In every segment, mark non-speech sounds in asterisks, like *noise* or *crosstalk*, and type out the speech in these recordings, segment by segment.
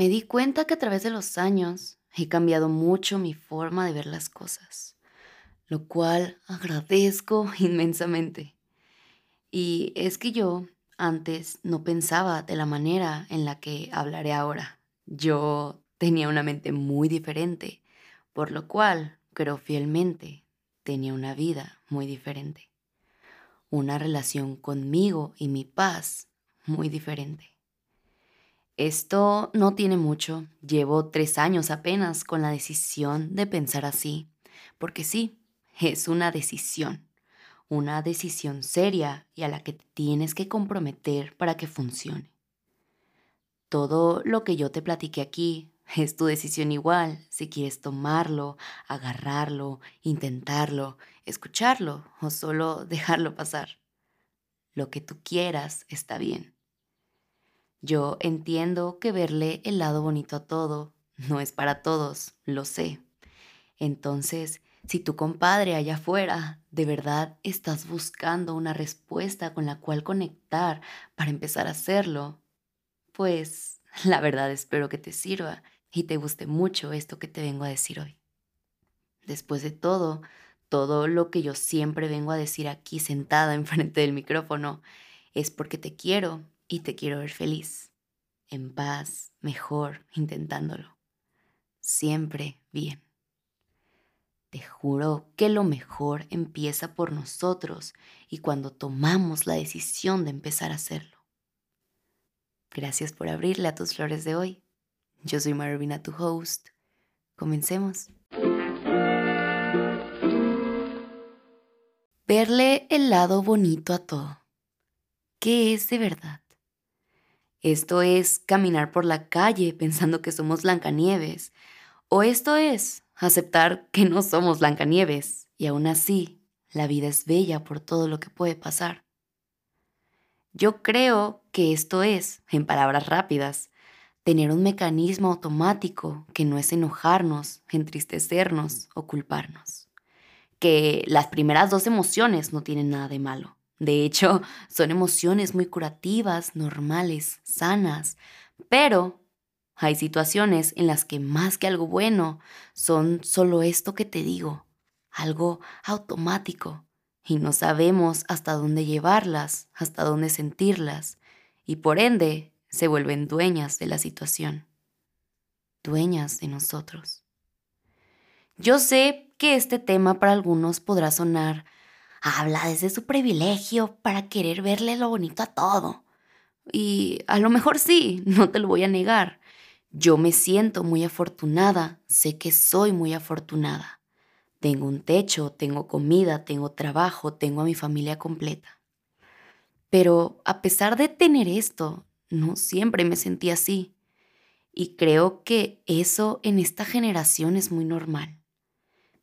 Me di cuenta que a través de los años he cambiado mucho mi forma de ver las cosas, lo cual agradezco *laughs* inmensamente. Y es que yo antes no pensaba de la manera en la que hablaré ahora. Yo tenía una mente muy diferente, por lo cual creo fielmente tenía una vida muy diferente. Una relación conmigo y mi paz muy diferente. Esto no tiene mucho, llevo tres años apenas con la decisión de pensar así, porque sí, es una decisión, una decisión seria y a la que tienes que comprometer para que funcione. Todo lo que yo te platiqué aquí es tu decisión igual, si quieres tomarlo, agarrarlo, intentarlo, escucharlo o solo *laughs* dejarlo pasar. Lo que tú quieras está bien. Yo entiendo que verle el lado bonito a todo no es para todos, lo sé. Entonces, si tu compadre allá afuera de verdad estás buscando una respuesta con la cual conectar para empezar a hacerlo, pues *laughs* la verdad espero que te sirva y te guste mucho esto que te vengo a decir hoy. Después de todo, todo lo que yo siempre vengo a decir aquí sentada *laughs* enfrente del micrófono es porque te quiero y te quiero ver feliz, en paz, mejor, intentándolo. Siempre bien. Te juro que lo mejor empieza por nosotros y cuando tomamos la decisión de empezar a hacerlo. Gracias por abrirle a tus flores de hoy. Yo soy Marvina, tu host. Comencemos. Verle el lado bonito a todo. ¿Qué es de verdad? Esto es caminar por la calle pensando que somos Blancanieves. O esto es aceptar que no somos Blancanieves y aún así la vida es bella por todo lo que puede pasar. Yo creo que esto es, en palabras rápidas, tener un mecanismo automático que no es enojarnos, entristecernos o culparnos. Que las primeras dos emociones no tienen nada de malo. De hecho, son emociones muy curativas, normales, sanas, pero hay situaciones en las que más que algo bueno son solo esto que te digo, algo automático, y no sabemos hasta dónde llevarlas, hasta dónde sentirlas, y por ende se vuelven dueñas de la situación, dueñas de nosotros. Yo sé que este tema para algunos podrá sonar, habla desde su privilegio para querer verle lo bonito a todo. Y a lo mejor sí, no te lo voy a negar. Yo me siento muy afortunada, sé que soy muy afortunada. Tengo un techo, tengo comida, tengo trabajo, tengo a mi familia completa. Pero a pesar de tener esto, no siempre me sentí así. Y creo que eso en esta generación es muy normal.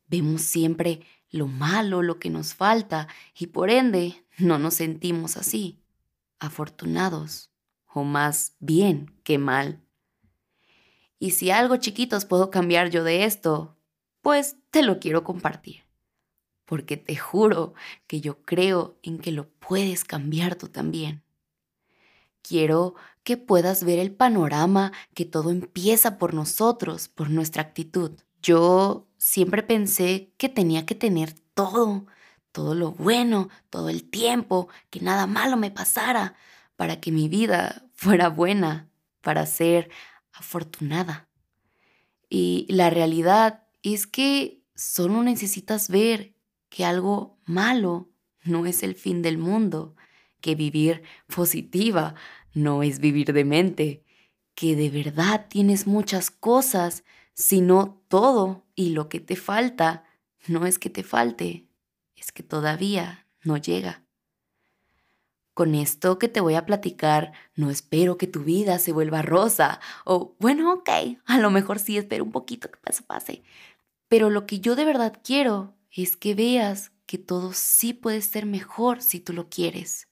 Vemos siempre lo malo, lo que nos falta, y por ende no nos sentimos así, afortunados, o más bien que mal. Y si algo chiquitos puedo cambiar yo de esto, pues te lo quiero compartir. Porque te juro que yo creo en que lo puedes cambiar tú también. Quiero que puedas ver el panorama que todo empieza por nosotros, por nuestra actitud. Yo siempre pensé que tenía que tener todo, todo lo bueno, todo el tiempo, que nada malo me pasara, para que mi vida *laughs* fuera buena, para ser afortunada. Y la realidad es que solo necesitas ver que algo malo no es el fin del mundo, que vivir positiva no es vivir de mente, que de verdad tienes muchas cosas, sino todo, y lo que te falta no es que te falte, es que todavía no llega. Con esto que te voy a platicar, no espero que tu vida se vuelva rosa, o bueno, ok, a lo mejor sí espero un poquito que pase, pase, pero lo que yo de verdad quiero es que veas que todo sí puede ser mejor si tú lo quieres,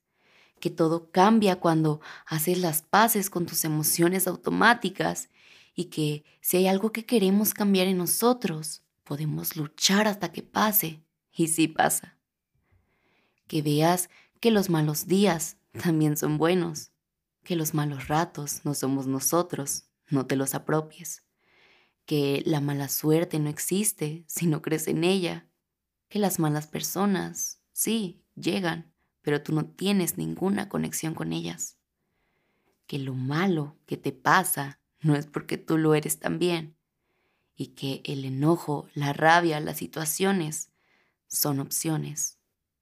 que todo cambia cuando haces las paces con tus emociones automáticas y que si hay algo que queremos cambiar en nosotros, podemos luchar hasta que pase y sí pasa. Que veas que los malos días *laughs* también son buenos, que los malos ratos no somos nosotros, no te los apropies. Que la mala suerte no existe si no crees en ella. Que las malas personas, sí, llegan, pero tú no tienes ninguna conexión con ellas. Que lo malo que te pasa no es porque tú lo eres también. Y que el enojo, la rabia, las situaciones son opciones,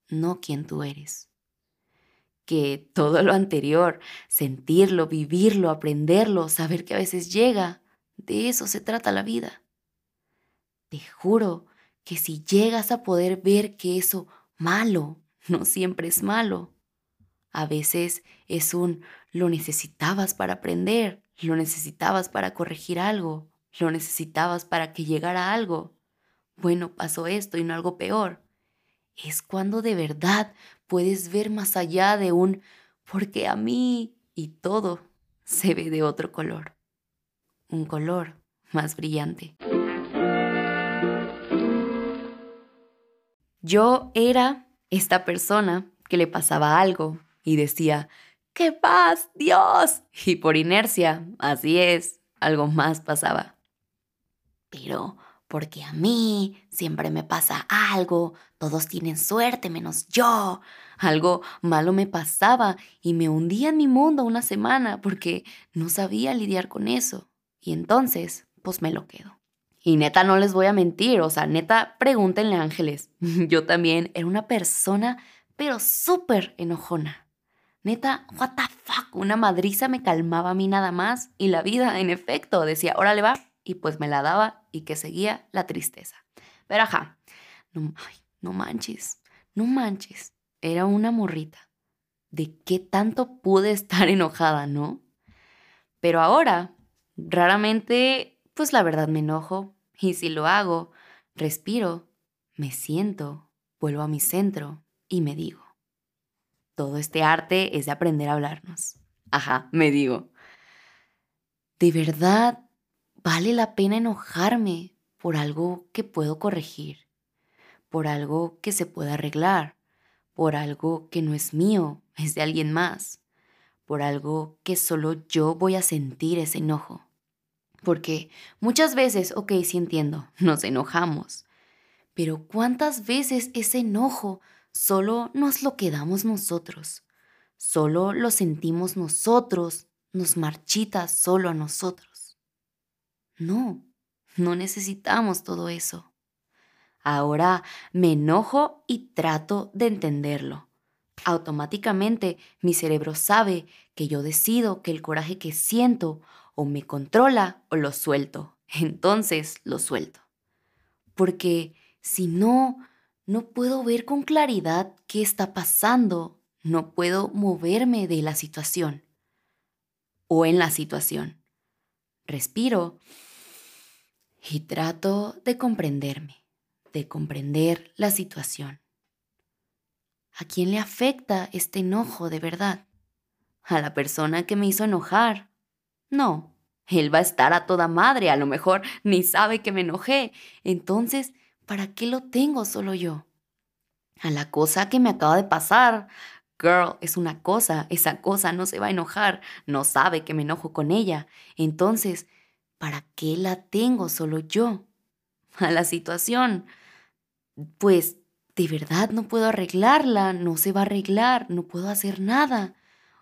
no quien tú eres que todo lo anterior, sentirlo, vivirlo, aprenderlo, saber que a veces llega, de eso se trata la vida. Te juro que si llegas a poder ver que eso malo *laughs* no siempre es malo, a veces es un lo necesitabas para aprender, lo necesitabas para corregir algo, lo necesitabas para que llegara algo. Bueno, pasó esto y no algo peor. Es cuando de verdad puedes ver más allá de un porque a mí y todo se ve de otro color, un color más brillante. Yo era esta persona que le pasaba algo y decía, ¡qué paz, Dios! Y por inercia, así es, algo más pasaba. Pero porque a mí siempre me pasa algo, todos tienen suerte menos yo. Algo malo me pasaba y me hundía en mi mundo una semana porque no sabía lidiar con eso. Y entonces, pues me lo quedo. Y neta, no les voy a mentir, o sea, neta, pregúntenle ángeles. *laughs* Yo también era una persona, pero súper enojona. Neta, what the fuck, una madriza me calmaba a mí nada más y la vida, en efecto, decía, órale va, y pues me la daba y que seguía la tristeza. Pero ajá, no, no manches, no manches, era una morrita. ¿De qué tanto pude estar *laughs* enojada, no? Pero ahora, raramente, pues la verdad me enojo y si lo hago, respiro, me siento, vuelvo a mi centro y me digo. Todo este arte es de aprender a hablarnos. Ajá, me digo. ¿De verdad vale la pena enojarme por algo que puedo corregir, por algo que se puede arreglar, por algo que no es mío, es de alguien más, por algo que solo yo voy a sentir ese enojo. Porque muchas veces, ok, sí entiendo, *laughs* nos enojamos, pero ¿cuántas veces ese enojo solo nos lo quedamos nosotros? Solo lo sentimos nosotros, nos marchita solo a nosotros. No, no necesitamos todo eso. Ahora me enojo y trato de entenderlo. Automáticamente mi cerebro sabe que yo decido que el coraje que siento o me controla o lo suelto. Entonces lo suelto. Porque si no, no puedo ver con claridad qué está pasando, no puedo moverme de la situación o en la situación. Respiro y trato de comprenderme, de comprender la situación. ¿A quién le afecta este enojo de verdad? ¿A la persona que me hizo enojar? No, él va a estar a toda madre, a lo mejor ni sabe que me enojé. Entonces, ¿para qué lo tengo solo yo? A la cosa que me acaba de pasar. Girl, es una cosa, esa cosa no se va a enojar, no sabe que me enojo con ella. Entonces, ¿para qué la tengo solo yo? *laughs* A la situación. Pues de verdad no puedo arreglarla, no se va a arreglar, no puedo hacer nada.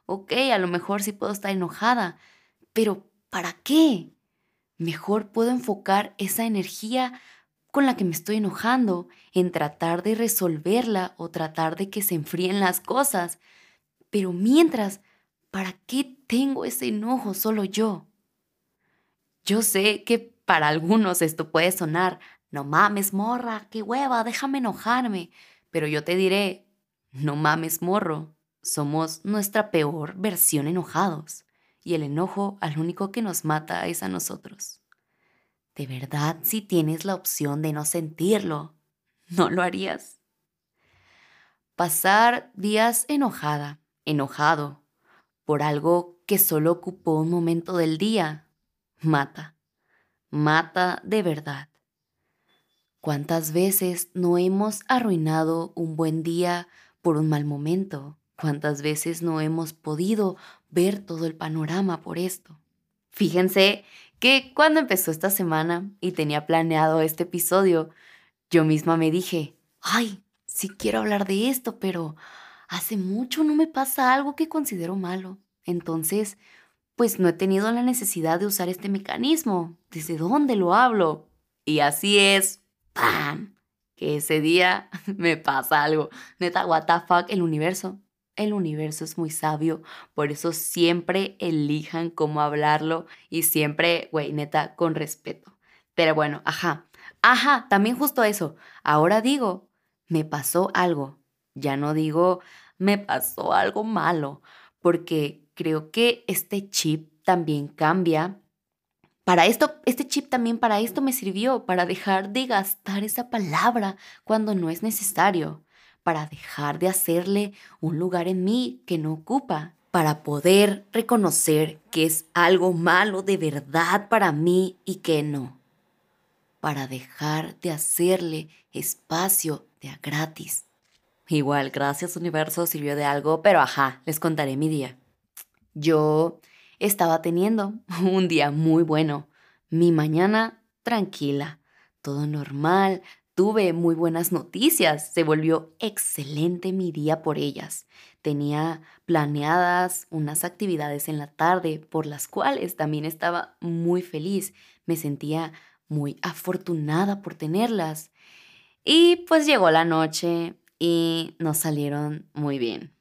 Ok, a lo mejor sí puedo estar enojada, pero ¿para qué? Mejor puedo enfocar esa energía con la que me estoy enojando en tratar de resolverla o tratar de que se enfríen las cosas. Pero mientras, ¿para qué tengo ese enojo solo yo? Yo sé que para algunos esto puede sonar, no mames, morra, qué hueva, déjame enojarme. Pero yo te diré, no mames, morro, somos nuestra peor versión enojados. Y el enojo al único que nos mata es a nosotros. De verdad, si tienes la opción de no sentirlo, ¿no lo harías? Pasar días enojada, enojado, por algo que solo ocupó un momento del día, mata, mata de verdad. ¿Cuántas veces no hemos arruinado un buen día por un mal momento? ¿Cuántas veces no hemos podido ver todo el panorama por esto? Fíjense que cuando empezó esta semana y tenía planeado este episodio, yo misma me dije, ay, sí quiero hablar de esto, pero hace mucho no me pasa algo que considero malo. Entonces, pues no he tenido la necesidad de usar este mecanismo. ¿Desde dónde lo hablo? Y así es, ¡pam! Que ese día *laughs* me pasa algo. Neta, what the fuck, el universo. El universo es muy sabio, por eso siempre elijan cómo hablarlo y siempre, güey, neta, con respeto. Pero bueno, ajá, ajá, también justo eso. Ahora digo, me pasó algo. Ya no digo, me pasó algo malo, porque creo que este chip también cambia. Para esto, este chip también para esto me sirvió, para dejar de gastar esa palabra cuando no es necesario, para dejar de hacerle un lugar en mí que no ocupa, para poder reconocer que es algo malo de verdad para mí y que no, para dejar de hacerle espacio de a gratis. Igual, gracias universo sirvió de algo, pero ajá, les contaré mi día. Yo estaba teniendo *laughs* un día muy bueno, mi mañana tranquila, todo normal, tuve muy buenas noticias, se volvió excelente mi día por ellas. Tenía planeadas unas actividades en la tarde por las cuales también estaba muy feliz, me sentía muy afortunada por tenerlas. Y pues llegó la noche y nos salieron muy bien.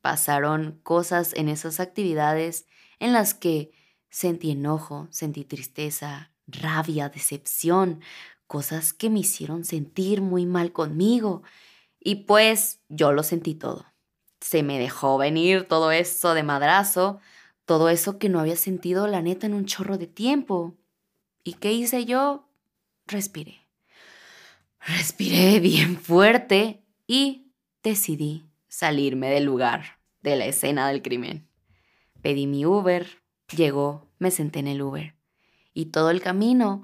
Pasaron cosas en esas actividades en las que sentí enojo, sentí tristeza, rabia, decepción, cosas que me hicieron sentir muy mal conmigo. Y pues yo lo sentí todo. Se me dejó venir todo eso de madrazo, todo eso que no había sentido la neta en un chorro de tiempo. ¿Y qué hice yo? Respiré. Respiré bien fuerte y decidí salirme del lugar, de la escena del crimen. Pedí mi Uber, llegó, me senté en el Uber y todo el camino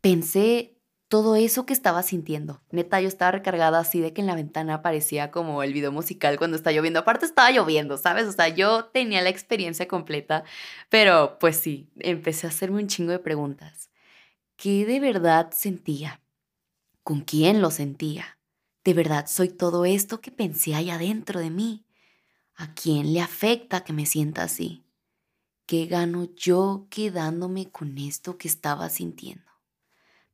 pensé todo eso que estaba sintiendo. Neta, yo estaba recargada así de que en la ventana parecía como el video musical cuando está lloviendo. Aparte estaba lloviendo, ¿sabes? O sea, yo tenía la experiencia completa, pero pues sí, empecé a hacerme un chingo de preguntas. ¿Qué de verdad sentía? ¿Con quién lo sentía? ¿De verdad soy todo esto que pensé allá dentro de mí? ¿A quién le afecta que me sienta así? ¿Qué gano yo quedándome con esto que estaba sintiendo?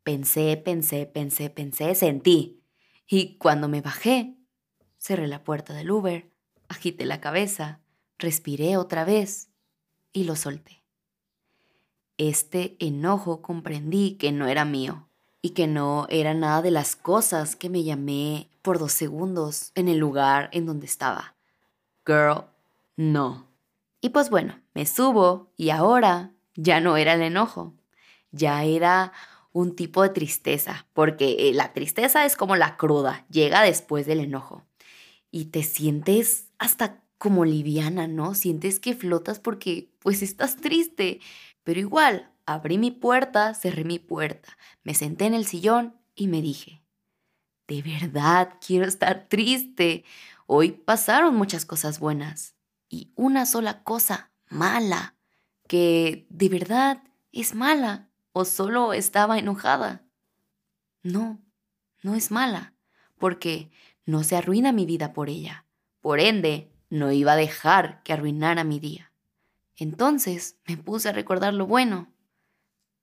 Pensé, pensé, pensé, pensé, sentí. Y cuando me bajé, cerré la puerta del Uber, agité la cabeza, respiré otra vez y lo solté. Este enojo comprendí que no era mío y que no era nada de las cosas que me llamé por dos segundos en el lugar en donde estaba. Girl, no. Y pues bueno, me subo y ahora ya no era el enojo, ya era un tipo de tristeza, porque eh, la tristeza es como la cruda, llega después del enojo. Y te sientes hasta como liviana, ¿no? Sientes que flotas porque pues estás triste. Pero igual, abrí mi puerta, cerré mi puerta, me senté en el sillón y me dije, de verdad quiero estar triste. Hoy pasaron muchas cosas buenas y una sola cosa mala, que de verdad es mala o solo estaba enojada. No, no es mala, porque no se arruina mi vida por ella. Por ende, no iba a dejar que arruinara mi día. Entonces me puse a recordar lo bueno,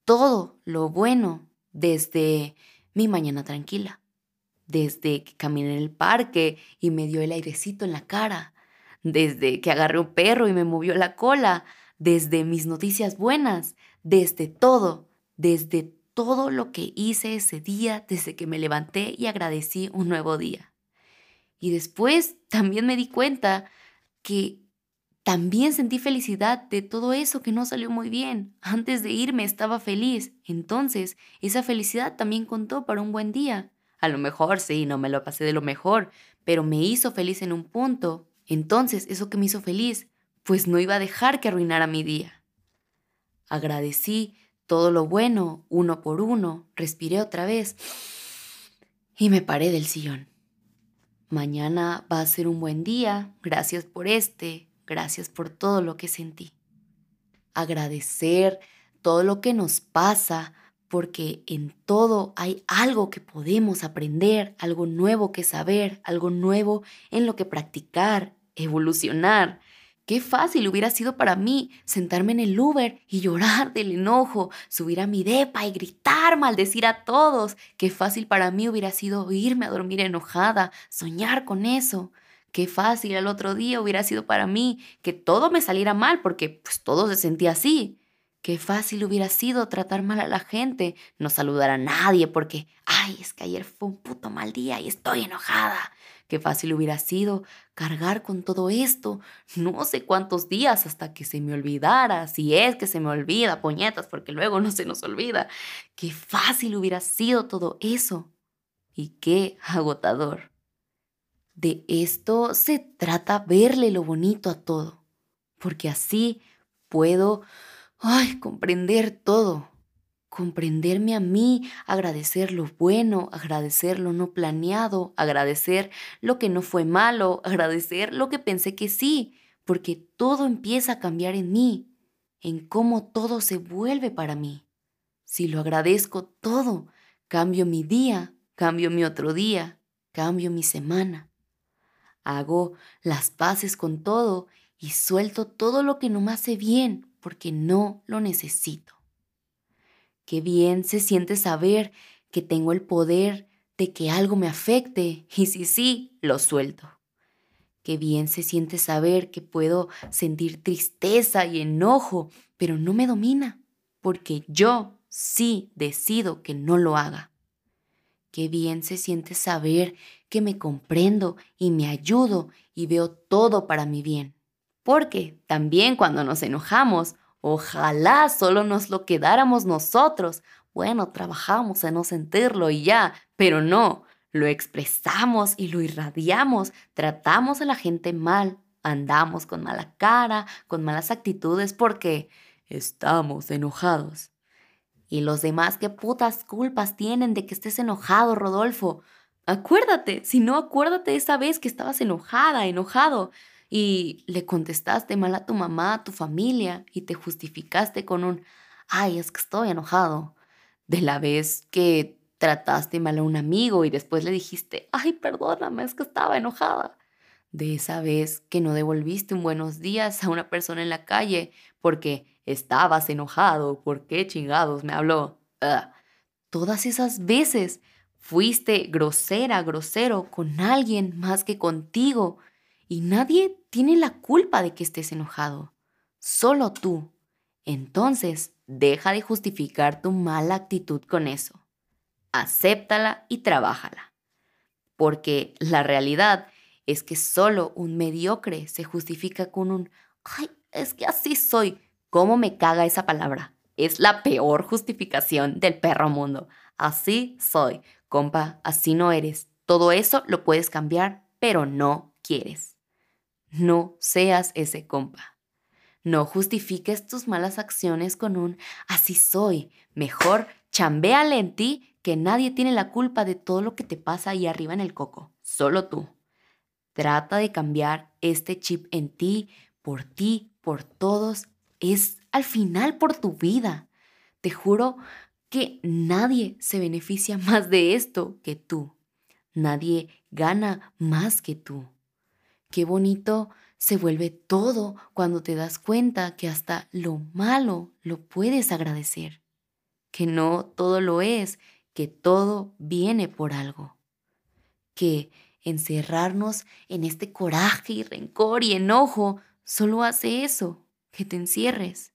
todo lo bueno desde mi mañana tranquila, desde que caminé en el parque y me dio el airecito en la cara, desde que agarré un perro y me movió la cola, desde mis noticias buenas, desde todo, desde todo lo que hice ese día, desde que me levanté y agradecí un nuevo día. Y después también me di cuenta que también sentí felicidad de todo eso que no salió muy bien. Antes de irme estaba feliz. Entonces, esa felicidad también contó para un buen día. A lo mejor sí, no me lo pasé de lo mejor, pero me hizo feliz en un punto. Entonces, eso que me hizo feliz, pues no iba a dejar que arruinara mi día. Agradecí todo lo bueno, uno por uno, respiré otra vez y me paré del sillón. Mañana va a ser un buen día, gracias por este, gracias por todo lo que sentí. agradecer todo lo que nos pasa, porque en todo hay algo que podemos aprender, algo nuevo que saber, algo nuevo en lo que practicar, evolucionar. Qué fácil hubiera sido para mí sentarme en el Uber y llorar del enojo, subir a mi depa y gritar, maldecir a todos. Qué fácil para mí hubiera sido irme a dormir enojada, soñar con eso. Qué fácil al otro día hubiera sido para mí que todo me saliera mal porque pues todo se sentía así. Qué fácil hubiera sido tratar mal a la gente, no saludar a nadie porque, ay, es que ayer fue un puto mal día y estoy enojada. Qué fácil hubiera sido cargar con todo esto, no sé cuántos días hasta que se me olvidara, si es que se me olvida, puñetas, porque luego no se nos olvida. Qué fácil hubiera sido todo eso. Y qué agotador. De esto se trata verle lo bonito a todo, porque así puedo ay, comprender todo, comprenderme a mí, agradecer lo bueno, agradecer lo no planeado, agradecer lo que no fue malo, *laughs* agradecer lo que pensé que sí, porque todo empieza a cambiar en mí, en cómo todo se vuelve para mí. Si lo agradezco todo, cambio mi día, cambio mi otro día, cambio mi semana. Hago las paces con todo y suelto todo lo que no me hace bien porque no lo necesito. Qué bien se siente saber que tengo el poder de que algo me afecte y si sí, lo suelto. Qué bien se siente saber que puedo sentir tristeza y enojo, pero no me domina, porque yo sí decido que no lo haga. Qué bien se siente saber que me comprendo y me ayudo y veo todo para mi bien. Porque también cuando nos enojamos, ojalá solo nos lo quedáramos nosotros. Bueno, trabajamos en no sentirlo y ya, pero no, lo expresamos y lo irradiamos, tratamos a la gente mal, andamos con mala cara, con malas actitudes porque estamos enojados. Y los demás, ¿qué putas culpas tienen de que estés enojado, Rodolfo? Acuérdate, si no, acuérdate esa vez que estabas enojada, enojado y le contestaste mal a tu mamá, a tu familia y te justificaste con un, ay, es que estoy enojado. De la vez que trataste mal a un amigo y después le dijiste, ay, perdóname, es que estaba enojada. De esa vez que no devolviste un buenos días a una persona en la calle porque estabas enojado, ¿por qué chingados me habló? Todas esas veces fuiste grosera, grosero con alguien más que contigo y nadie tiene la culpa de que estés enojado, solo tú. Entonces, deja de justificar tu mala actitud con eso. Acéptala y trabájala. Porque la realidad es que solo un mediocre se justifica con un, ay, es que así soy. ¿Cómo me caga esa palabra? Es la peor justificación del perro mundo. Así soy. Compa, así no eres. Todo eso lo puedes cambiar, pero no quieres. No seas ese compa. No justifiques tus malas acciones con un así soy. Mejor chambéale en ti que nadie tiene la culpa de todo lo que te pasa ahí arriba en el coco. Solo tú. Trata de cambiar este chip en ti, por ti, por todos. Es al final por tu vida. Te juro que nadie se beneficia *laughs* más de esto que tú. Nadie gana más que tú. Qué bonito se vuelve todo cuando te das cuenta que hasta lo malo lo puedes agradecer, que no todo lo es, que todo viene por algo, que encerrarnos en este coraje y rencor y enojo solo hace eso, que te encierres,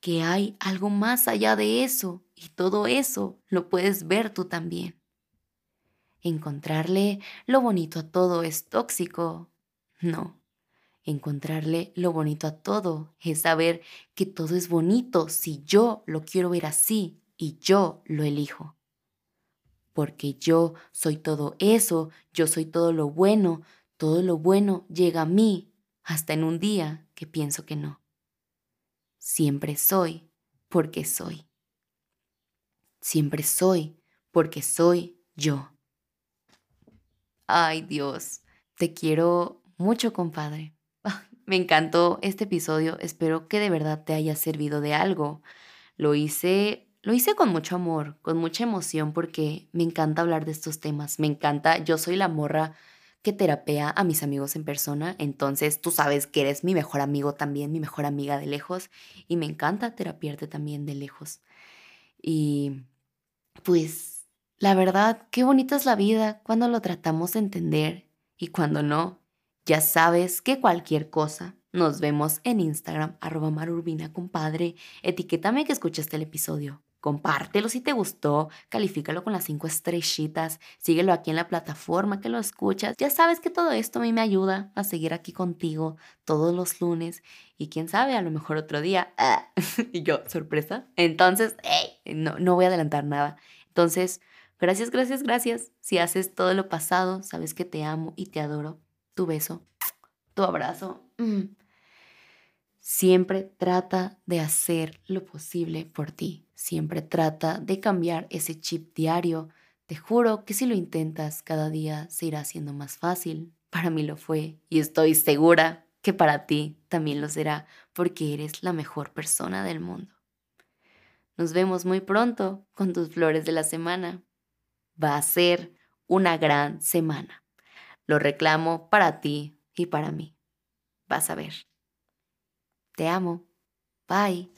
que hay algo más allá de eso y todo eso lo puedes ver tú también. Encontrarle lo bonito a todo es tóxico, no. Encontrarle lo bonito a todo es saber que todo es bonito si yo lo quiero ver así y yo lo elijo. Porque yo soy todo eso, yo soy todo lo bueno, todo lo bueno llega a mí hasta en un día que pienso que no. Siempre soy porque soy. Siempre soy porque soy yo. Ay Dios, te quiero mucho, compadre. *laughs* me encantó este episodio. Espero que de verdad te haya servido de algo. Lo hice, lo hice con mucho amor, con mucha emoción porque me encanta hablar de estos temas. Me encanta, yo soy la morra que terapea a mis amigos en persona, entonces tú sabes que eres mi mejor amigo también, mi mejor amiga de lejos y me encanta terapiarte también de lejos. Y pues la verdad, qué bonita es la vida cuando lo tratamos de entender y cuando no. Ya sabes que cualquier cosa. Nos vemos en Instagram, arroba marurbina, compadre. Etiquétame que escuchaste el episodio. Compártelo si te gustó, califícalo con las cinco estrellitas, síguelo aquí en la plataforma que lo escuchas. Ya sabes que todo esto a mí me ayuda a seguir aquí contigo todos los lunes y quién sabe, a lo mejor otro día. *laughs* y yo, sorpresa. Entonces, no, no voy a adelantar nada. Entonces, gracias, gracias, gracias. Si haces todo lo pasado, sabes que te amo y te adoro. Tu beso, tu abrazo. Mm. Siempre trata de hacer lo posible por ti. Siempre trata de cambiar ese chip diario. Te juro que si lo intentas cada día se irá haciendo más fácil. Para mí lo fue y estoy segura que para ti también lo será porque eres la mejor persona del mundo. Nos vemos muy pronto con tus flores de la semana. Va a ser una gran semana. Lo reclamo para ti y para mí. Vas a ver. Te amo. Bye.